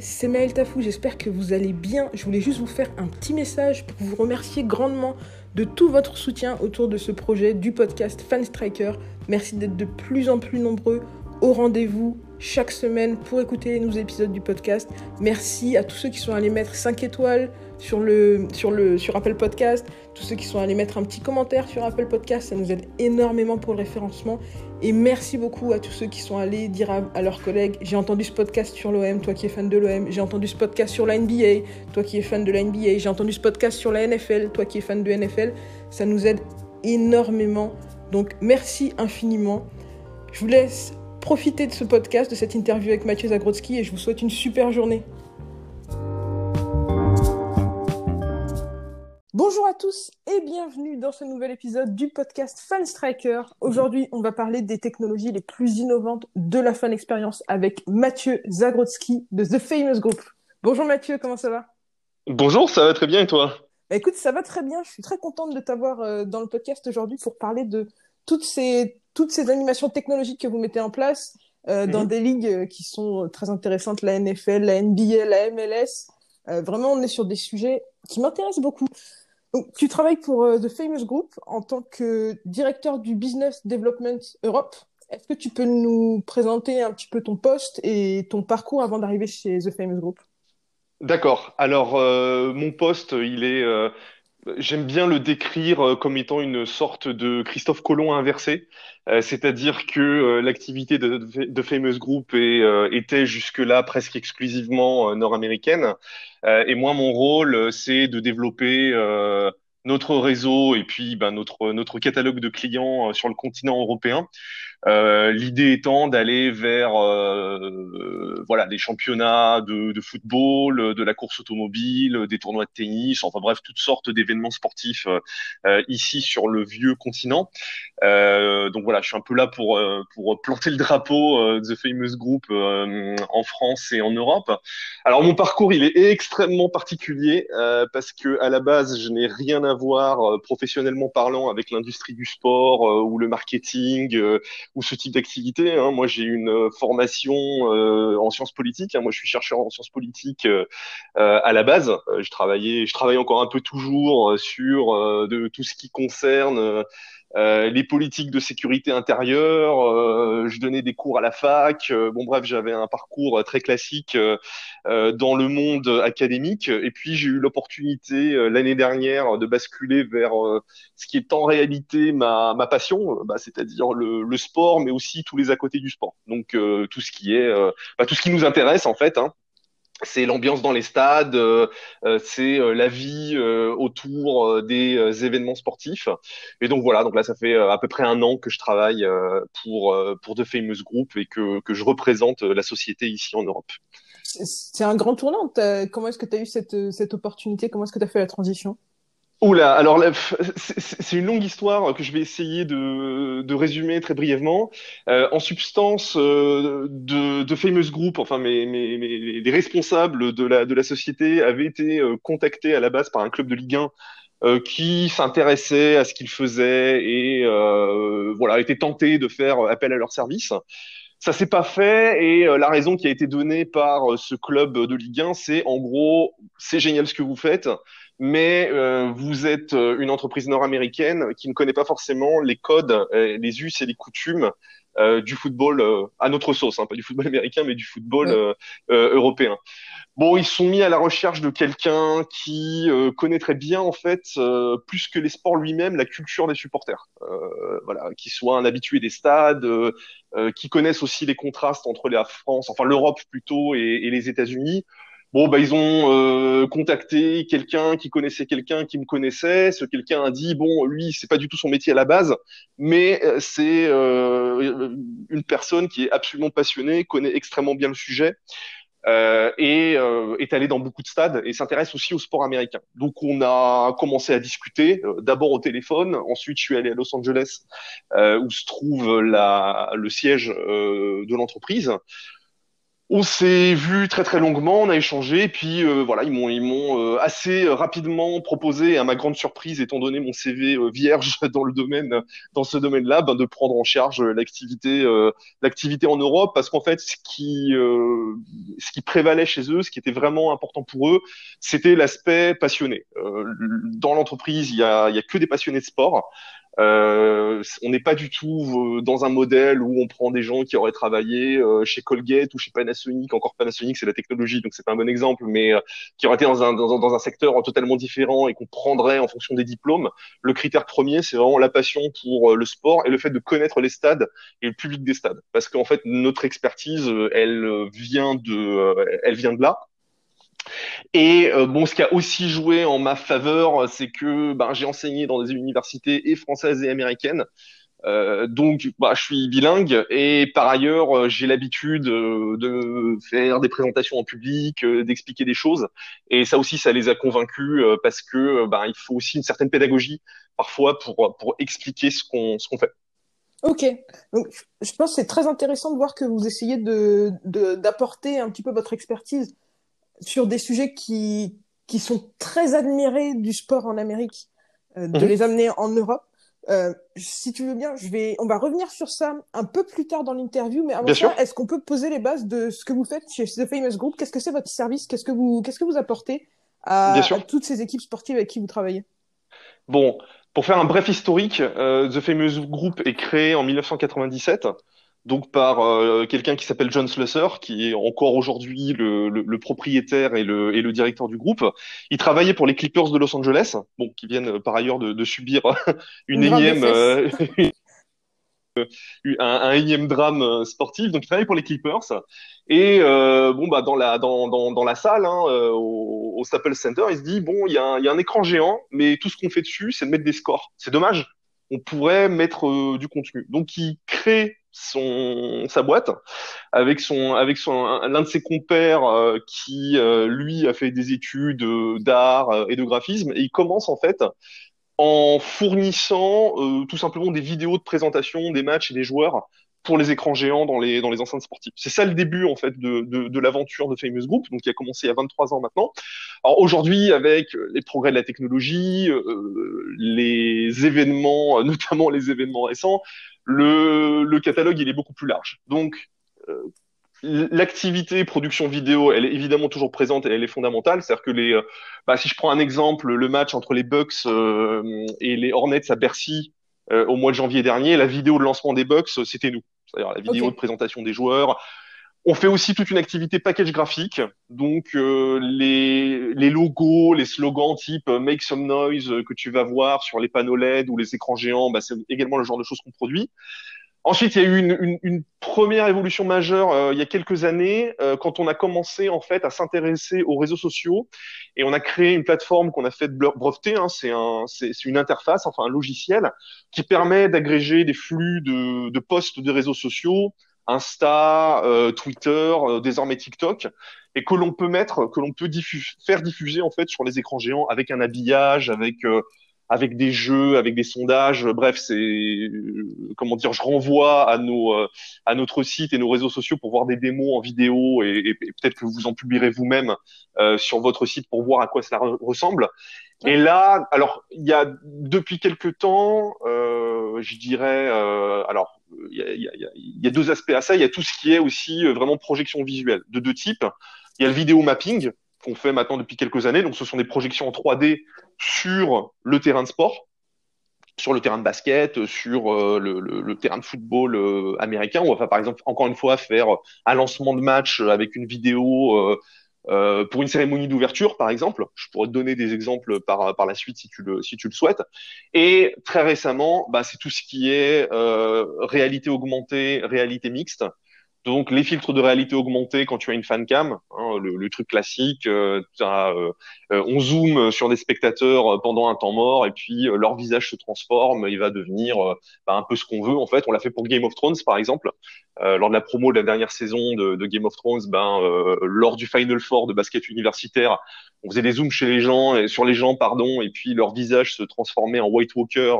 C'est Maël Tafou, j'espère que vous allez bien. Je voulais juste vous faire un petit message pour vous remercier grandement de tout votre soutien autour de ce projet du podcast Fan Striker. Merci d'être de plus en plus nombreux au rendez-vous chaque semaine pour écouter les nouveaux épisodes du podcast. Merci à tous ceux qui sont allés mettre 5 étoiles sur, le, sur, le, sur Apple Podcast, tous ceux qui sont allés mettre un petit commentaire sur Apple Podcast, ça nous aide énormément pour le référencement. Et merci beaucoup à tous ceux qui sont allés dire à, leurs collègues, j'ai entendu ce podcast sur l'OM, toi qui es fan de l'OM, j'ai entendu ce podcast sur la NBA, toi qui es fan de la NBA, j'ai entendu ce podcast sur la NFL, toi qui es fan de NFL. Ça nous aide énormément. Donc merci infiniment. Je vous laisse profiter de ce podcast, de cette interview avec Mathieu Zagrodzki et je vous souhaite une super journée. Bonjour à tous et bienvenue dans ce nouvel épisode du podcast Fan Striker. Aujourd'hui, on va parler des technologies les plus innovantes de la fan expérience avec Mathieu Zagrodzki de The Famous Group. Bonjour Mathieu, comment ça va? Bonjour, ça va très bien et toi? Bah, Écoute, ça va très bien. Je suis très contente de t'avoir euh, dans le podcast aujourd'hui pour parler de toutes ces, toutes ces animations technologiques que vous mettez en place euh, dans mhm. des ligues euh, qui sont très intéressantes, la NFL, la NBA, la MLS. vraiment, on est sur des sujets qui m'intéressent beaucoup. Donc, tu travailles pour euh, The Famous Group en tant que directeur du Business Development Europe. Est-ce que tu peux nous présenter un petit peu ton poste et ton parcours avant d'arriver chez The Famous Group? D'accord. Alors, euh, mon poste, il est, euh, j'aime bien le décrire comme étant une sorte de Christophe Colomb inversé. C'est-à-dire que l'activité de, Famous Group était jusque-là presque exclusivement nord-américaine. et moi, mon rôle, c'est de développer notre réseau et puis ben, notre catalogue de clients sur le continent européen. Euh, l'idée étant d'aller vers euh, voilà des championnats de, de, football, de la course automobile, des tournois de tennis, enfin bref toutes sortes d'événements sportifs euh, ici sur le vieux continent. donc voilà, je suis un peu là pour pour planter le drapeau The Famous Group en France et en Europe. Alors mon parcours il est extrêmement particulier parce que à la base je n'ai rien à voir professionnellement parlant avec l'industrie du sport ou le marketing ou ce type d'activité. Hein. Moi, j'ai une euh, formation euh, en sciences politiques. Hein. Moi, je suis chercheur en sciences politiques euh, à la base. je travaillais, je travaille encore un peu toujours sur de tout ce qui concerne euh, les politiques de sécurité intérieure, euh, je donnais des cours à la fac. Euh, bon bref, j'avais un parcours très classique dans le monde académique. Et puis j'ai eu l'opportunité l'année dernière de basculer vers ce qui est en réalité ma, passion, bah, c'est-à-dire le, le, sport, mais aussi tous les à côté du sport. Donc tout ce qui est, bah, tout ce qui nous intéresse en fait. Hein c'est l'ambiance dans les stades, euh, euh, c'est euh, la vie autour des événements sportifs. Et donc voilà, donc là ça fait à peu près un an que je travaille pour pour The Famous Group et que que je représente la société ici en Europe. C'est un grand tournant. Comment est-ce que tu as eu cette cette opportunité? Comment est-ce que tu as fait la transition? Oula, alors c'est une longue histoire que je vais essayer de, de résumer très brièvement. Euh, en substance, euh, de, de Famous Group, enfin mes, mes, mes, les responsables de la, de la société avaient été euh, contactés à la base par un club de Ligue 1 euh, qui s'intéressait à ce qu'ils faisaient et euh, voilà était tenté de faire appel à leur service. Ça s'est pas fait et la raison qui a été donnée par ce club de Ligue 1, c'est en gros c'est génial ce que vous faites mais euh, vous êtes euh, une entreprise nord-américaine qui ne connaît pas forcément les codes, euh, les us et les coutumes du football à notre sauce, hein, pas du football américain, mais du football européen. Bon, ils sont mis à la recherche de quelqu'un qui connaîtrait bien, en fait, plus que les sports lui-même, la culture des supporters. voilà, qui soit un habitué des stades, qui connaissent aussi les contrastes entre la France, enfin l'Europe plutôt, et, et les États-Unis. Bon, bah, ils ont euh, contacté quelqu'un qui connaissait quelqu'un qui me connaissait. Ce quelqu'un a dit, bon, lui, c'est pas du tout son métier à la base, mais euh, c'est euh, une personne qui est absolument passionnée, connaît extrêmement bien le sujet. euh, et euh, est allé dans beaucoup de stades et s'intéresse aussi au sport américain. Donc on a commencé à discuter, euh, d'abord au téléphone, ensuite je suis allé à Los Angeles où se trouve la, le siège de l'entreprise. On s'est vu très très longuement, on a échangé, puis euh, voilà, ils m'ont euh, assez rapidement proposé, à ma grande surprise, étant donné mon CV euh, vierge dans le domaine, dans ce domaine-là, ben, de prendre en charge l'activité l'activité en Europe, parce qu'en fait, ce qui ce qui prévalait chez eux, ce qui était vraiment important pour eux, c'était l'aspect passionné. dans l'entreprise, il y a il y a que des passionnés de sport. Euh, on n'est pas du tout euh, dans un modèle où on prend des gens qui auraient travaillé euh, chez Colgate ou chez Panasonic. Encore Panasonic, c'est la technologie, donc c'est pas un bon exemple, mais qui auraient été dans un, dans, dans un secteur totalement différent et qu'on prendrait en fonction des diplômes. Le critère premier, c'est vraiment la passion pour le sport et le fait de connaître les stades et le public des stades, parce qu'en fait notre expertise, elle vient de, elle vient de là. Et euh, bon, ce qui a aussi joué en ma faveur, c'est que ben, j'ai enseigné dans des universités et françaises et américaines. Euh, donc, bah, je suis bilingue et par ailleurs, euh, j'ai l'habitude de faire des présentations en public, d'expliquer des choses. Et ça aussi, ça les a convaincus parce que ben, il faut aussi une certaine pédagogie parfois pour pour expliquer ce qu'on ce qu'on fait. Ok, je pense que c'est très intéressant de voir que vous essayez de d'apporter un petit peu votre expertise sur des sujets qui, qui sont très admirés du sport en Amérique, euh, de mhm. les amener en Europe. Euh, si tu veux bien, je vais, on va revenir sur ça un peu plus tard dans l'interview, mais avant ça, est-ce qu'on peut poser les bases de ce que vous faites chez The Famous Group? Qu'est-ce que c'est votre service? Qu'est-ce que vous, qu'est-ce que vous apportez à, toutes ces équipes sportives avec qui vous travaillez? Bon, pour faire un bref historique, euh, The Famous Group est créé en 1997 donc par euh, quelqu'un qui s'appelle John Slusser, qui est encore aujourd'hui le, le, le, propriétaire et le, et le directeur du groupe. Il travaillait pour les Clippers de Los Angeles, bon, qui viennent euh, par ailleurs de, de subir une, énième, euh, un, un, énième drame sportif. Donc il travaillait pour les Clippers. Et euh, bon, bah dans la dans, dans, dans la salle, hein, au, au, Staples Center, il se dit bon, il y, a un, il y a un écran géant, mais tout ce qu'on fait dessus, c'est de mettre des scores. C'est dommage. On pourrait mettre du contenu. Donc il crée son sa boîte avec son avec son l'un de ses compères euh, qui euh, lui a fait des études euh, d'art et de graphisme et il commence en fait en fournissant tout simplement des vidéos de présentation des matchs et des joueurs pour les écrans géants dans les dans les enceintes sportives. C'est ça le début en fait de de, de l'aventure de Famous Group, donc qui a commencé il y a 23 ans maintenant. Alors aujourd'hui avec les progrès de la technologie, les événements, notamment les événements récents, le, le catalogue, il est beaucoup plus large. Donc, euh, l'activité production vidéo, elle est évidemment toujours présente et elle est fondamentale. C'est-à-dire que les, euh, bah, si je prends un exemple, le match entre les Bucks euh, et les Hornets à Bercy au mois de janvier dernier, la vidéo de lancement des Bucks, c'était nous. C'est-à-dire la vidéo de présentation des joueurs, on fait aussi toute une activité package graphique, donc euh, les, les, logos, les slogans type euh, Make Some Noise euh, que tu vas voir sur les panneaux LED ou les écrans géants, bah, c'est également le genre de choses qu'on produit. Ensuite, il y a eu une, une, une première évolution majeure il y a quelques années quand on a commencé en fait à s'intéresser aux réseaux sociaux et on a créé une plateforme qu'on a fait breveter. Hein, c'est un, une interface, enfin un logiciel qui permet d'agréger des flux de, de posts de réseaux sociaux, Insta, euh, Twitter, euh, désormais TikTok, et que l'on peut mettre, que l'on peut faire diffuser en fait sur les écrans géants avec un habillage, avec euh, avec des jeux, avec des sondages. Bref, c'est comment dire, je renvoie à nos à notre site et nos réseaux sociaux pour voir des démos en vidéo et, et peut-être que vous en publierez vous-même sur votre site pour voir à quoi cela ressemble. Et là, alors il y a depuis quelques temps, je dirais, alors il y, a, deux aspects à ça. Il y a tout ce qui est aussi euh, vraiment projection visuelle de deux types. Il y a le vidéo mapping qu'on fait maintenant depuis quelques années. Donc, ce sont des projections en 3D sur le terrain de sport, sur le terrain de basket, sur euh, le, terrain de football euh, américain. On va, par exemple, encore une fois, faire un lancement de match avec une vidéo euh, pour une cérémonie d'ouverture, par exemple, je pourrais te donner des exemples par, par la suite si tu le, si tu le souhaites. Et très récemment, bah, c'est tout ce qui est euh, réalité augmentée, réalité mixte. Donc les filtres de réalité augmentée quand tu as une fan cam, hein, le, truc classique, euh, euh, euh, on zoome sur des spectateurs pendant un temps mort et puis leur visage se transforme, il va devenir bah, un peu ce qu'on veut en fait. On l'a fait pour Game of Thrones par exemple, lors de la promo de la dernière saison de, de Game of Thrones, ben lors du Final Four de basket universitaire, on faisait des zooms chez les gens, sur les gens pardon, et puis leur visage se transformait en White Walker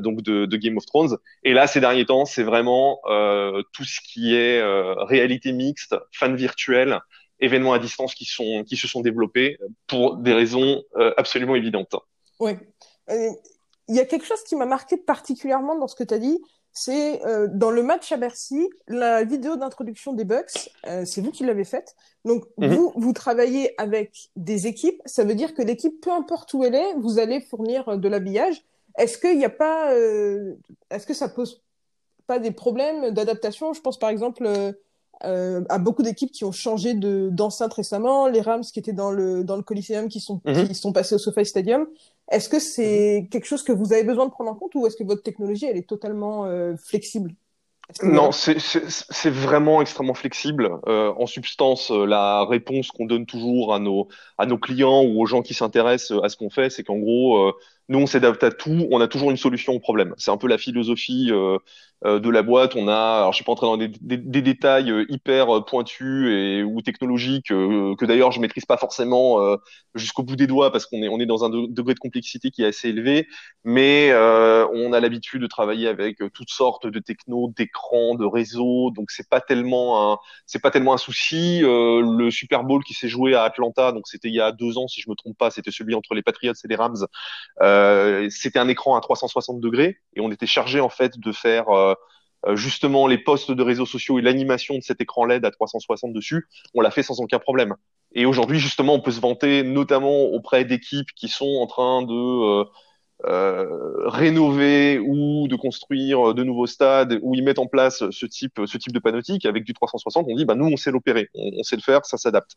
donc de, de, Game of Thrones. Et là ces derniers temps, c'est vraiment tout ce qui est euh, réalité mixte, fans virtuels, événements à distance qui, sont, qui se sont développés pour des raisons euh, absolument évidentes. Oui. Euh, il y a quelque chose qui m'a marqué particulièrement dans ce que tu as dit, c'est dans le match à Bercy, la vidéo d'introduction des Bucks, c'est vous qui l'avez faite. Donc mhm. vous, vous travaillez avec des équipes, ça veut dire que l'équipe, peu importe où elle est, vous allez fournir de l'habillage. Est-ce qu'il n'y a pas, est-ce que ça pose pas des problèmes d'adaptation? Je pense par exemple euh, euh, à beaucoup d'équipes qui ont changé de d'enceinte récemment, les Rams qui étaient dans le dans le Coliseum qui sont mhm. qui sont passés au SoFi Stadium. Est-ce que c'est quelque chose que vous avez besoin de prendre en compte ou est-ce que votre technologie elle est totalement euh, flexible? Non, c'est vraiment extrêmement flexible. en substance, la réponse qu'on donne toujours à nos, à nos clients ou aux gens qui s'intéressent à ce qu'on fait, c'est qu'en gros, nous, on s'adapte à tout, on a toujours une solution au problème. C'est un peu la philosophie euh, euh, de la boîte. On a, alors je suis pas entré dans des, des, détails euh, hyper pointus et ou technologiques que d'ailleurs je maîtrise pas forcément jusqu'au bout des doigts parce qu'on est on est dans un degré de complexité qui est assez élevé, mais on a l'habitude de travailler avec toutes sortes de technos, d'écrans, de réseaux, donc c'est pas tellement un c'est pas tellement un souci. le Super Bowl qui s'est joué à Atlanta, donc c'était il y a deux ans si je me trompe pas, c'était celui entre les Patriots et les Rams. Euh, c'était un écran à 360 degrés et on était chargé en fait de faire euh, euh, justement les posts de réseaux sociaux et l'animation de cet écran LED à 360 dessus. On l'a fait sans aucun problème. Et aujourd'hui, justement, on peut se vanter, notamment auprès d'équipes qui sont en train de euh, rénover ou de construire de nouveaux stades où ils mettent en place ce type, ce type de panoptique avec du 360, on dit bah nous on sait l'opérer, on, sait le faire, ça s'adapte.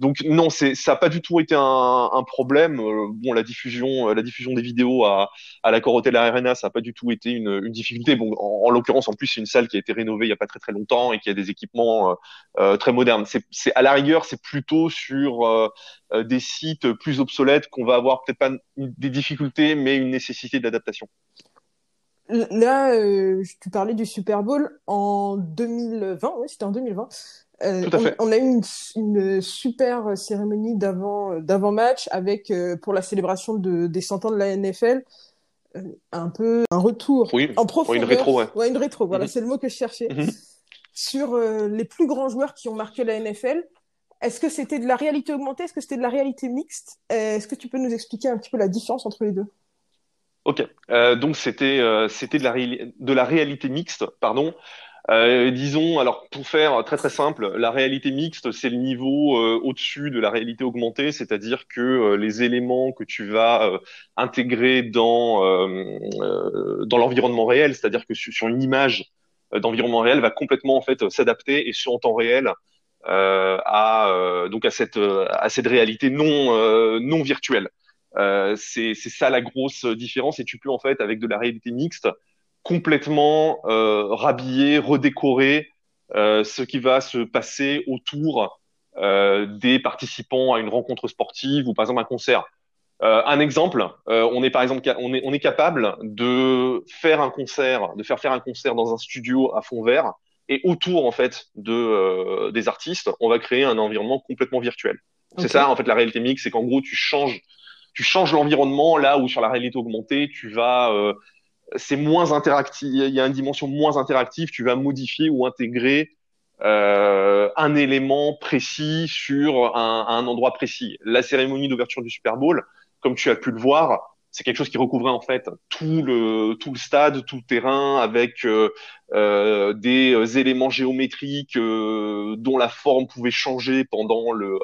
Donc non, ça n'a pas du tout été un, problème. Euh, bon, la diffusion, la diffusion des vidéos à, à l'accord Hotel Arena, ça n'a pas du tout été une, difficulté. Bon, en, en l'occurrence, en plus c'est une salle qui a été rénovée il y a pas très très longtemps et qui a des équipements euh, euh très modernes. C'est à la rigueur, c'est plutôt sur euh, euh, des sites plus obsolètes qu'on va avoir peut-être pas des difficultés, mais une nécessité d'adaptation. Là, euh, tu parlais du Super Bowl en 2020, oui, c'était en 2020. Euh, Tout à fait. On, a eu une, super cérémonie d'avant d'avant match avec pour la célébration de, des 100 ans de la NFL un peu un retour en profondeur. une rétro, ouais. une rétro. Voilà, mhm. c'est le mot que je cherchais. Mhm. Sur les plus grands joueurs qui ont marqué la NFL est-ce que c'était de la réalité augmentée? Est-ce que c'était de la réalité mixte? Euh, Est-ce que tu peux nous expliquer un petit peu la différence entre les deux? Ok, euh, donc c'était euh, c'était de la, de la réalité mixte, pardon. Disons, alors pour faire très très simple, la réalité mixte, c'est le niveau au-dessus de la réalité augmentée, c'est-à-dire que les éléments que tu vas intégrer dans dans l'environnement réel, c'est-à-dire que sur, une image d'environnement réel, va complètement en fait s'adapter et sur en temps réel euh, à euh, donc à cette euh, à cette réalité non non virtuelle. c'est ça la grosse différence et tu peux en fait avec de la réalité mixte complètement rhabiller, redécorer ce qui va se passer autour des participants à une rencontre sportive ou par exemple un concert. Euh, un exemple, euh, on est par exemple, on est, on est capable de faire un concert, de faire faire un concert dans un studio à fond vert et autour en fait de euh, des artistes, on va créer un environnement complètement virtuel. C'est ça en fait la réalité mixte, c'est qu'en gros tu changes tu changes l'environnement là où sur la réalité augmentée tu vas euh, c'est moins interactif, il y a une dimension moins interactive, tu vas modifier ou intégrer euh, un élément précis sur un, un endroit précis. La cérémonie d'ouverture du Super Bowl, comme tu as pu le voir, c'est quelque chose qui recouvrait en fait tout le tout le stade, tout le terrain, avec euh, euh des euh, éléments géométriques euh, dont la forme pouvait changer pendant le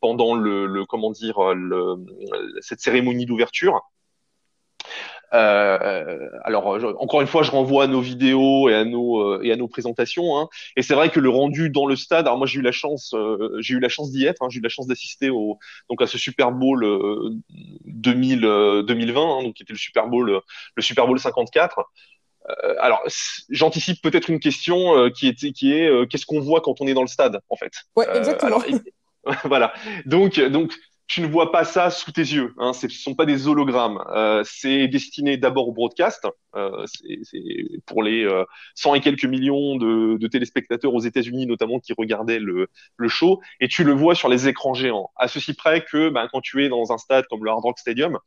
pendant le, le comment dire le, cette cérémonie d'ouverture. Euh, alors encore une fois, je renvoie à nos vidéos et à nos euh, et à nos présentations. Hein. Et c'est vrai que le rendu dans le stade. Alors moi, j'ai eu la chance, euh, j'ai eu la chance d'y être. Hein, j'ai eu la chance d'assister au donc à ce Super Bowl 2000 2020, hein, donc qui était le Super Bowl le Super Bowl 54. alors, j'anticipe peut-être une question qui est, qui est qu'est-ce qu'on voit quand on est dans le stade, en fait? Ouais, exactement. voilà. Donc, donc, tu ne vois pas ça sous tes yeux. Hein. Ce ne sont pas des hologrammes. Euh, c'est destiné d'abord au broadcast. Euh, c'est pour les euh, 100 et quelques millions de, de téléspectateurs aux États-Unis notamment qui regardaient le, le, show. Et tu le vois sur les écrans géants. À ceci près que ben, quand tu es dans un stade comme le Hard Rock Stadium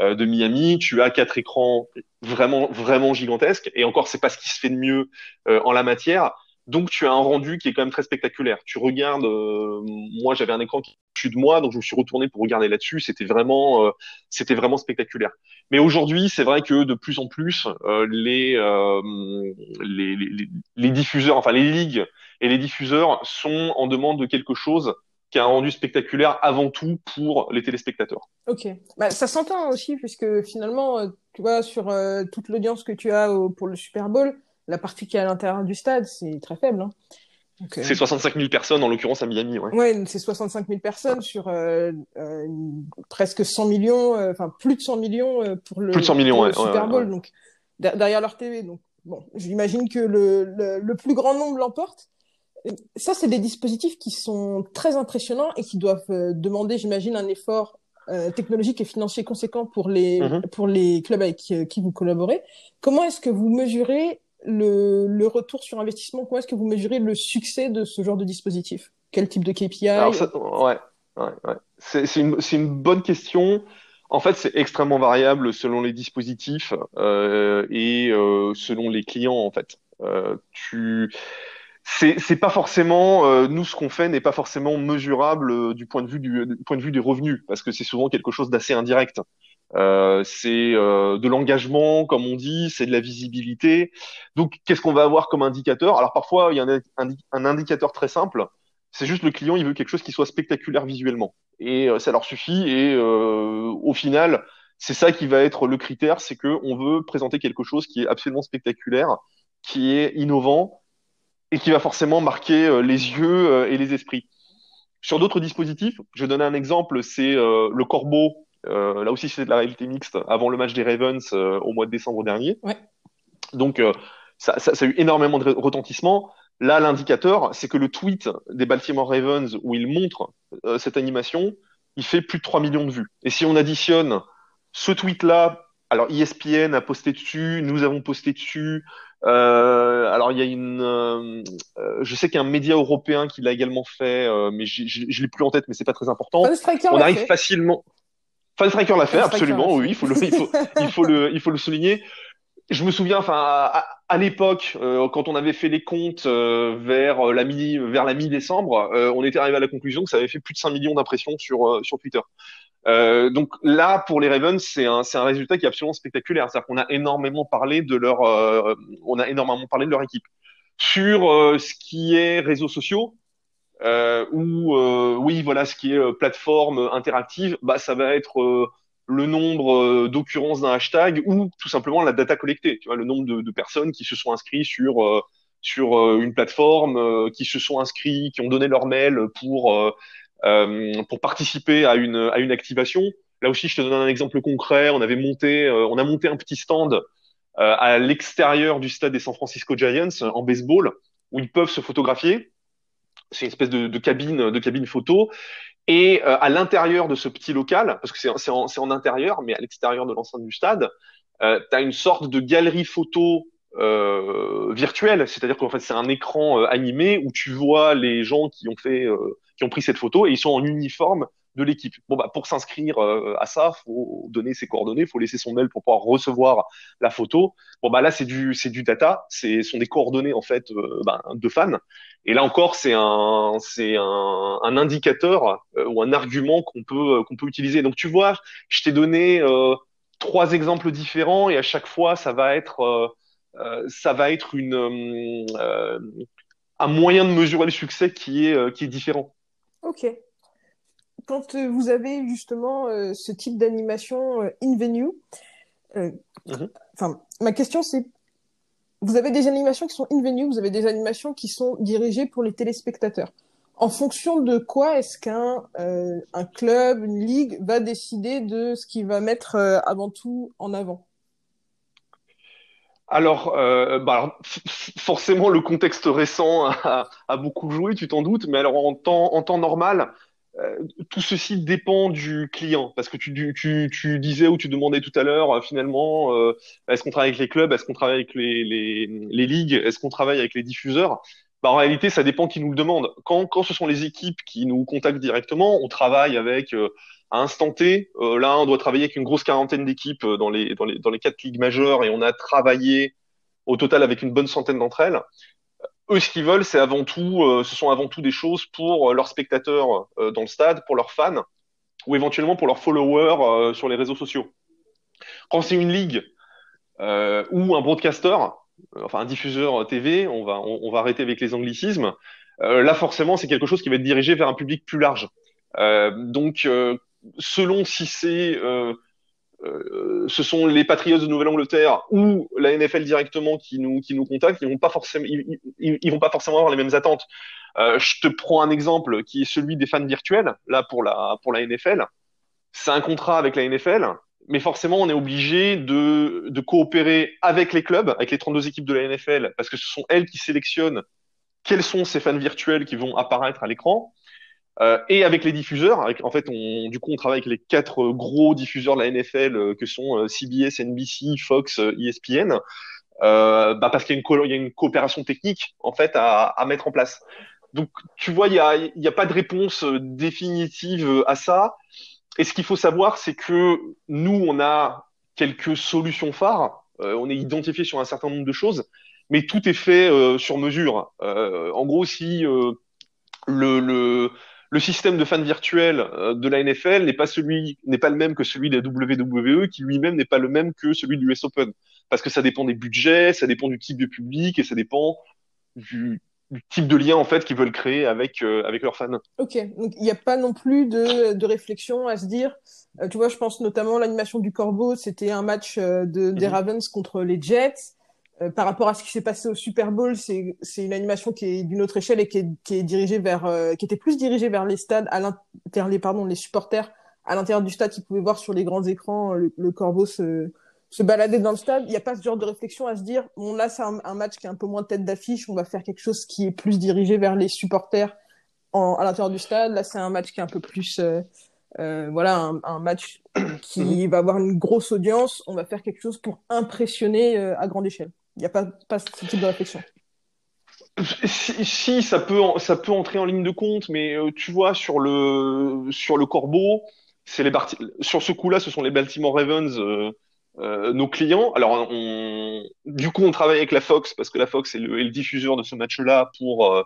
euh, de Miami, tu as quatre écrans vraiment vraiment gigantesques. Et encore, c'est pas ce qui se fait de mieux euh, en la matière. Donc tu as un rendu qui est quand même très spectaculaire. Tu regardes, euh, moi j'avais un écran qui est de moi, donc je me suis retourné pour regarder là-dessus. C'était vraiment, euh, c'était vraiment spectaculaire. Mais aujourd'hui, c'est vrai que de plus en plus, euh, les, les, les, les, diffuseurs, enfin les ligues et les diffuseurs sont en demande de quelque chose qui a un rendu spectaculaire avant tout pour les téléspectateurs. Ok, bah, ça s'entend aussi puisque finalement, tu vois, sur toute l'audience que tu as pour le Super Bowl la partie qui est à l'intérieur du stade, c'est très faible. Hein. c'est 65 000 personnes, en l'occurrence à Miami. Ouais, ouais c'est 65 000 personnes sur euh, euh, presque 100 millions, euh, enfin plus de 100 millions euh, pour le, plus de 100 millions, ouais, Super Bowl, donc derrière leur TV. Donc bon, j'imagine que le, le, le, plus grand nombre l'emporte. Ça, c'est des dispositifs qui sont très impressionnants et qui doivent demander, j'imagine, un effort technologique et financier conséquent pour les, mm-hmm. pour les clubs avec qui vous collaborez. Comment est-ce que vous mesurez le, retour sur investissement Comment est-ce que vous mesurez le succès de ce genre de dispositif? Quel type de KPI ouais, ouais, ouais. C'est une, bonne question. En fait, c'est extrêmement variable selon les dispositifs euh, et euh, selon les clients. En fait, euh, tu c'est pas forcément nous ce qu'on fait n'est pas forcément mesurable du point de vue du, point de vue des revenus parce que c'est souvent quelque chose d'assez indirect. Euh, c'est euh, de l'engagement, comme on dit, c'est de la visibilité. Donc, qu'est-ce qu'on va avoir comme indicateur? Alors, parfois, il y a un, indicateur très simple. C'est juste le client, il veut quelque chose qui soit spectaculaire visuellement. Et euh, ça leur suffit. Et au final, c'est ça qui va être le critère, c'est que on veut présenter quelque chose qui est absolument spectaculaire, qui est innovant et qui va forcément marquer les yeux et les esprits. Sur d'autres dispositifs, je vais donner un exemple, c'est le corbeau euh, là aussi, c'était de la réalité mixte avant le match des Ravens euh, au mois de décembre dernier. Ouais. Donc, euh, ça, ça, ça, a eu énormément de retentissement. Là, l'indicateur, c'est que le tweet des Baltimore Ravens où il montre cette animation, il fait plus de 3 millions de vues. Et si on additionne ce tweet-là, alors ESPN a posté dessus, nous avons posté dessus. Alors il y a une, je sais qu'il y a un média européen qui l'a également fait, mais je, je, l'ai plus en tête, mais c'est pas très important. On arrive facilement. Fan Striker l'a fait, absolument, oui, il faut le, il faut, il faut le, il faut le souligner. Je me souviens, enfin, à, à l'époque, euh, quand on avait fait les comptes euh, vers la mi, vers la mi-décembre, euh, on était arrivé à la conclusion que ça avait fait plus de 5 millions d'impressions sur sur Twitter. donc là, pour les Ravens, c'est un, c'est un résultat qui est absolument spectaculaire. C'est-à-dire qu'on a énormément parlé de leur, on a énormément parlé de leur équipe. Sur ce qui est réseaux sociaux, euh, ou euh, oui, voilà, ce qui est euh, plateforme interactive, bah, ça va être euh, le nombre d'occurrences d'un hashtag ou tout simplement la data collectée. Tu vois, le nombre de, de personnes qui se sont inscrits sur sur une plateforme, qui se sont inscrits, qui ont donné leur mail pour pour participer à une à une activation. Là aussi, je te donne un exemple concret. On avait monté, on a monté un petit stand à l'extérieur du stade des San Francisco Giants en baseball où ils peuvent se photographier c'est une espèce de, de, cabine, de cabine photo. Et euh, à l'intérieur de ce petit local, parce que c'est en, en, intérieur, mais à l'extérieur de l'enceinte du stade, euh, tu as une sorte de galerie photo euh, virtuelle, c'est-à-dire qu'en fait c'est un écran euh, animé où tu vois les gens qui ont fait, euh, qui ont pris cette photo et ils sont en uniforme de l'équipe. Bon bah pour s'inscrire euh, à ça, faut donner ses coordonnées, faut laisser son mail pour pouvoir recevoir la photo. Bon bah là c'est du c'est du data, c'est sont des coordonnées en fait euh, bah, de fans. Et là encore c'est un c'est un, un indicateur euh, ou un argument qu'on peut qu'on peut utiliser. Donc tu vois, je t'ai donné trois exemples différents et à chaque fois ça va être ça va être une un moyen de mesurer le succès qui est qui est différent. Ok quand euh, vous avez justement euh, ce type d'animation euh, in-venue, mhm. enfin, ma question c'est, vous avez des animations qui sont in-venue, vous avez des animations qui sont dirigées pour les téléspectateurs. En fonction de quoi est-ce qu'un un club, une ligue va décider de ce qu'il va mettre avant tout en avant? Alors, euh, bah, forcément, le contexte récent a, a beaucoup joué, tu t'en doutes, mais alors en temps, en temps normal, euh, tout ceci dépend du client, parce que tu, tu, tu disais ou tu demandais tout à l'heure, euh, finalement, euh, est-ce qu'on travaille avec les clubs, est-ce qu'on travaille avec les, les, les ligues, est-ce qu'on travaille avec les diffuseurs? Bah, En réalité, ça dépend qui nous le demande. Quand, quand ce sont les équipes qui nous contactent directement, on travaille avec à instant T. là, on doit travailler avec une grosse quarantaine d'équipes dans les, dans, les, dans les quatre ligues majeures et on a travaillé au total avec une bonne centaine d'entre elles eux, ce qu'ils veulent, c'est avant tout, euh, ce sont avant tout des choses pour euh, leurs spectateurs euh, dans le stade, pour leurs fans, ou éventuellement pour leurs followers sur les réseaux sociaux. Quand c'est une ligue ou un broadcaster, enfin un diffuseur TV, on va, on, va arrêter avec les anglicismes. là, forcément, c'est quelque chose qui va être dirigé vers un public plus large. donc, selon si c'est euh, ce sont les Patriots de Nouvelle-Angleterre ou la NFL directement qui nous qui nous contactent, ils vont pas forcément ils, ils, vont pas forcément avoir les mêmes attentes. Euh, je te prends un exemple qui est celui des fans virtuels là pour la pour la NFL. C'est un contrat avec la NFL, mais forcément on est obligé de de coopérer avec les clubs, avec les 32 équipes de la NFL parce que ce sont elles qui sélectionnent quels sont ces fans virtuels qui vont apparaître à l'écran. Euh, et avec les diffuseurs, avec, en fait, on, du coup, on travaille avec les quatre gros diffuseurs de la NFL euh, que sont euh, CBS, NBC, Fox, ESPN, euh, bah parce qu'il y, y, a une coopération technique en fait à, à mettre en place. Donc, tu vois, il n'y a, y a pas de réponse définitive à ça. Et ce qu'il faut savoir, c'est que nous, on a quelques solutions phares. on est identifié sur un certain nombre de choses, mais tout est fait sur mesure. en gros, si le, le le système de fans virtuels euh, de la NFL n'est pas celui, n'est pas le même que celui des WWE, qui lui-même n'est pas le même que celui du US Open, parce que ça dépend des budgets, ça dépend du type de public et ça dépend du, type de lien en fait qu'ils veulent créer avec euh, avec leurs fans. Ok, donc il n'y a pas non plus de, de réflexion à se dire. Euh, tu vois, je pense notamment l'animation du Corbeau, c'était un match de, des mhm. Ravens contre les Jets. Euh, par rapport à ce qui s'est passé au Super Bowl, c'est c'est une animation qui est d'une autre échelle et qui est, qui est dirigée vers euh, qui était plus dirigée vers les stades à l'intérieur les pardon les supporters à l'intérieur du stade qui pouvaient voir sur les grands écrans le, le corbeau se se balader dans le stade. Il n'y a pas ce genre de réflexion à se dire bon là c'est un, un, match qui est un peu moins tête d'affiche, on va faire quelque chose qui est plus dirigé vers les supporters en, à l'intérieur du stade. Là c'est un match qui est un peu plus euh, euh voilà un, un, match qui va avoir une grosse audience. On va faire quelque chose pour impressionner à grande échelle. Il n'y a pas, pas ce type de réflexion. Si, ça peut entrer en ligne de compte, mais euh, tu vois sur le Corbeau, sur ce coup-là, ce sont les Baltimore Ravens, euh, euh, nos clients. Alors du coup, on travaille avec la Fox parce que la Fox est le, diffuseur de ce match-là pour.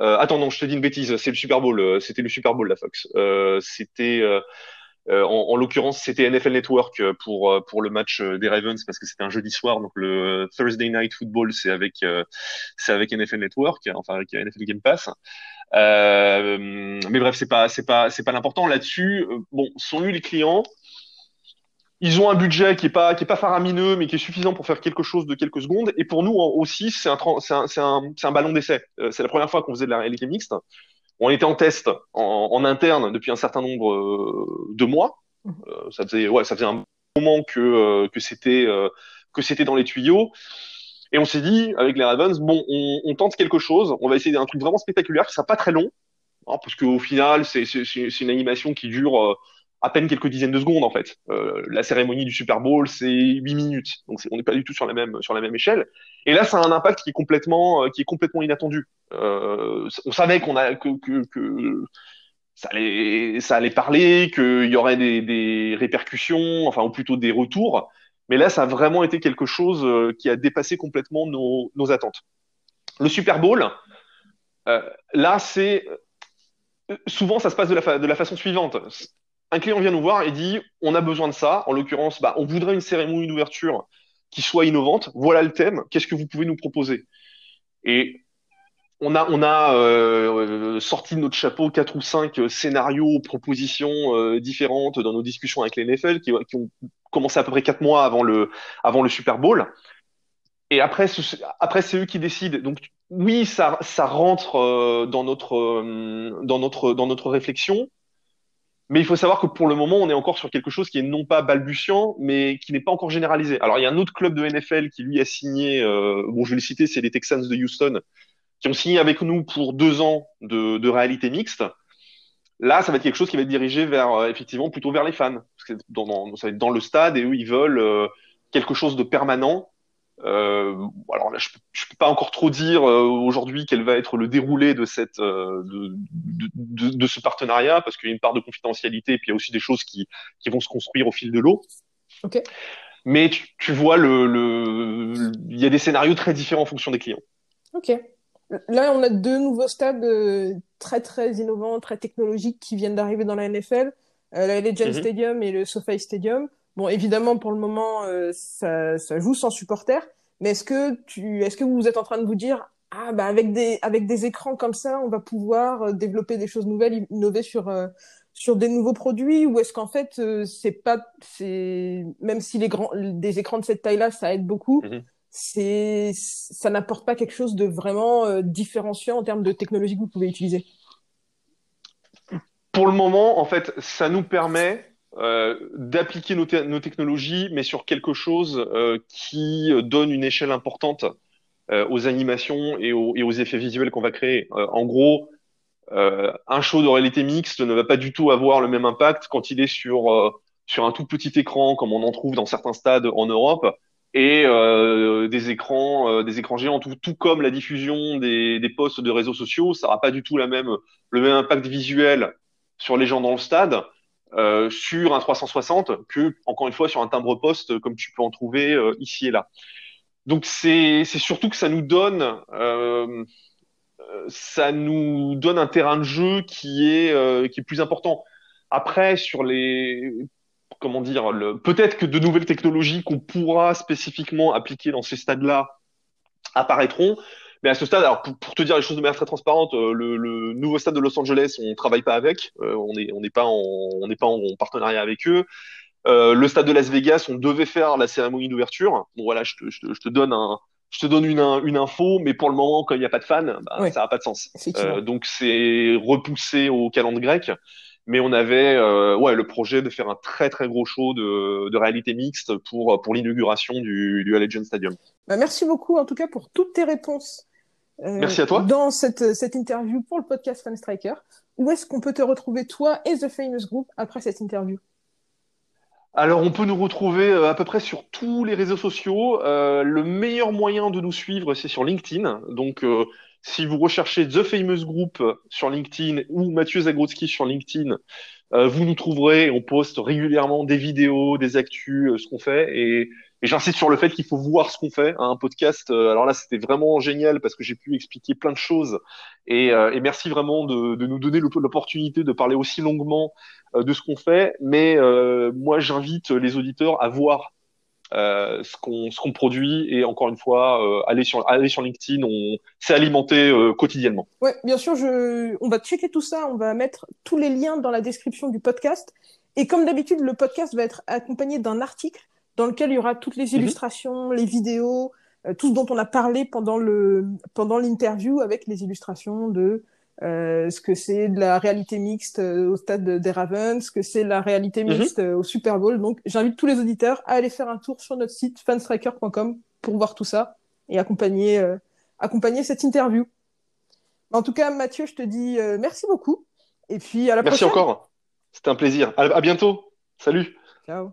Attends non, je te dis une bêtise, c'est le Super Bowl, c'était le Super Bowl la Fox. c'était euh, en, en l'occurrence, c'était NFL Network euh, pour euh, pour le match des Ravens parce que c'était un jeudi soir. Donc le Thursday Night Football, c'est avec c'est avec NFL Network, enfin avec NFL Game Pass. Mais bref, c'est pas c'est pas c'est pas l'important là-dessus. Bon, sont nus les clients. Ils ont un budget qui est pas qui est pas faramineux, mais qui est suffisant pour faire quelque chose de quelques secondes. Et pour nous aussi, c'est un c'est un un, un, ballon d'essai. c'est la première fois qu'on faisait de la réalité mixte. On était en test en, interne depuis un certain nombre euh, de mois. Mmh. Euh, ça faisait, ouais, ça faisait un moment que euh, que c'était que c'était dans les tuyaux. Et on s'est dit, avec les Ravens, bon, on, on, tente quelque chose. On va essayer un truc vraiment spectaculaire qui sera pas très long, hein, parce qu'au final, c'est une animation qui dure à peine quelques dizaines de secondes en fait. Euh, la cérémonie du Super Bowl, c'est 8 minutes, donc on n'est pas du tout sur la même sur la même échelle. Et là, ça a un impact qui est complètement euh, qui est complètement inattendu. Euh, on savait qu'on a que, que, ça allait ça allait parler, qu'il y aurait des, des répercussions, enfin ou plutôt des retours. Mais là, ça a vraiment été quelque chose qui a dépassé complètement nos, nos attentes. Le Super Bowl, là, c'est souvent ça se passe de la, de la façon suivante un client vient nous voir et dit on a besoin de ça. En l'occurrence, bah, on voudrait une cérémonie d'ouverture qui soit innovante. Voilà le thème. Qu'est-ce que vous pouvez nous proposer? Et on a, on a euh, sorti de notre chapeau quatre ou cinq scénarios, propositions euh, différentes dans nos discussions avec les NFL qui, qui, ont commencé à peu près quatre mois avant le, avant le Super Bowl. Et après, après c'est eux qui décident. Donc oui, ça, ça rentre euh, dans notre, euh, dans notre, dans notre réflexion Mais il faut savoir que pour le moment, on est encore sur quelque chose qui est non pas balbutiant, mais qui n'est pas encore généralisé. Alors, il y a un autre club de NFL qui lui a signé, euh, bon, je vais le citer, c'est les Texans de Houston, qui ont signé avec nous pour deux ans de, de réalité mixte. Là, ça va être quelque chose qui va être dirigé vers, euh, effectivement, plutôt vers les fans. Parce que dans, dans, ça va être dans le stade et eux, ils veulent euh, quelque chose de permanent. Euh, alors là, je, je peux pas encore trop dire euh, aujourd'hui quel va être le déroulé de cette euh, de, de, de, de, ce partenariat parce qu'il y a une part de confidentialité et puis il y a aussi des choses qui, qui vont se construire au fil de l'eau. Mais tu, tu vois le, le il y a des scénarios très différents en fonction des clients. Ok. Là, on a deux nouveaux stades très très innovants, très technologiques qui viennent d'arriver dans la NFL, euh, la Legend Mhm. Stadium et le SoFi Stadium. Bon, évidemment, pour le moment, euh, ça, ça joue sans supporters, mais est-ce que tu, est-ce que vous êtes en train de vous dire, ah bah avec des avec des écrans comme ça, on va pouvoir euh, développer des choses nouvelles, innover sur euh, sur des nouveaux produits, ou est-ce qu'en fait euh, c'est pas, c'est même si les grands des écrans de cette taille-là, ça aide beaucoup Mhm. c'est ça n'apporte pas quelque chose de vraiment euh, différenciant en termes de technologie que vous pouvez utiliser? Pour le moment, en fait, ça nous permet d'appliquer nos, te- nos technologies, mais sur quelque chose euh, qui donne une échelle importante euh, aux animations et aux, et aux effets visuels qu'on va créer. Euh, en gros, euh, un show de réalité mixte ne va pas du tout avoir le même impact quand il est sur euh, sur un tout petit écran, comme on en trouve dans certains stades en Europe, et euh, des écrans euh, des écrans géants, tout, comme la diffusion des, posts de réseaux sociaux, ça n'aura pas du tout le même impact visuel sur les gens dans le stade. Euh, sur un 360 que, encore une fois, sur un timbre-poste comme tu peux en trouver euh, ici et là. Donc c'est surtout que ça nous donne euh, ça nous donne un terrain de jeu qui est qui est plus important. Après sur les comment dire peut-être que de nouvelles technologies qu'on pourra spécifiquement appliquer dans ces stades-là apparaîtront. Mais à ce stade, alors pour, pour te dire les choses de manière très transparente, euh, le, le nouveau stade de Los Angeles, on travaille pas avec, euh, on est on n'est pas en on n'est pas en, en partenariat avec eux. Euh, le stade de Las Vegas, on devait faire la cérémonie d'ouverture. Bon voilà, je te, je te, je te donne un je te donne une, une info, mais pour le moment, quand il n'y a pas de fans, bah, ça n'a pas de sens. Euh, donc c'est repoussé au calendrier grec. Mais on avait euh, ouais, le projet de faire un très très gros show de, de réalité mixte pour, pour l'inauguration du, du Allegiant Stadium. Bah, merci beaucoup en tout cas pour toutes tes réponses. Euh, Merci à toi. Dans cette, cette interview pour le podcast Fan Striker. Où est-ce qu'on peut te retrouver toi et The Famous Group après cette interview? Alors, on peut nous retrouver euh, à peu près sur tous les réseaux sociaux. Euh, le meilleur moyen de nous suivre, c'est sur LinkedIn. Donc, euh, si vous recherchez The Famous Group sur LinkedIn ou Mathieu Zagrodzki sur LinkedIn, euh, vous nous trouverez. On poste régulièrement des vidéos, des actus, ce qu'on fait. Et, et j'insiste sur le fait qu'il faut voir ce qu'on fait. hein. un podcast, euh, alors là, c'était vraiment génial parce que j'ai pu expliquer plein de choses. Et, euh, merci vraiment de, nous donner l'op- l'opportunité de parler aussi longuement euh, de ce qu'on fait. Mais moi, j'invite les auditeurs à voir ce qu'on produit et encore une fois, euh, aller sur LinkedIn, on s'est alimenté quotidiennement. Ouais, bien sûr, on va checker tout ça, on va mettre tous les liens dans la description du podcast. Et comme d'habitude, le podcast va être accompagné d'un article dans lequel il y aura toutes les illustrations, les vidéos, euh, tout ce dont on a parlé pendant le pendant l'interview avec les illustrations de euh, ce que c'est de la réalité mixte euh, au stade de- des Ravens, ce que c'est la réalité Mhm. mixte au Super Bowl. Donc, j'invite tous les auditeurs à aller faire un tour sur notre site fanstriker.com pour voir tout ça et accompagner euh, accompagner cette interview. En tout cas, Mathieu, je te dis merci beaucoup. Et puis à la Merci prochaine. encore. C'était un plaisir. À, à bientôt. Salut. Ciao.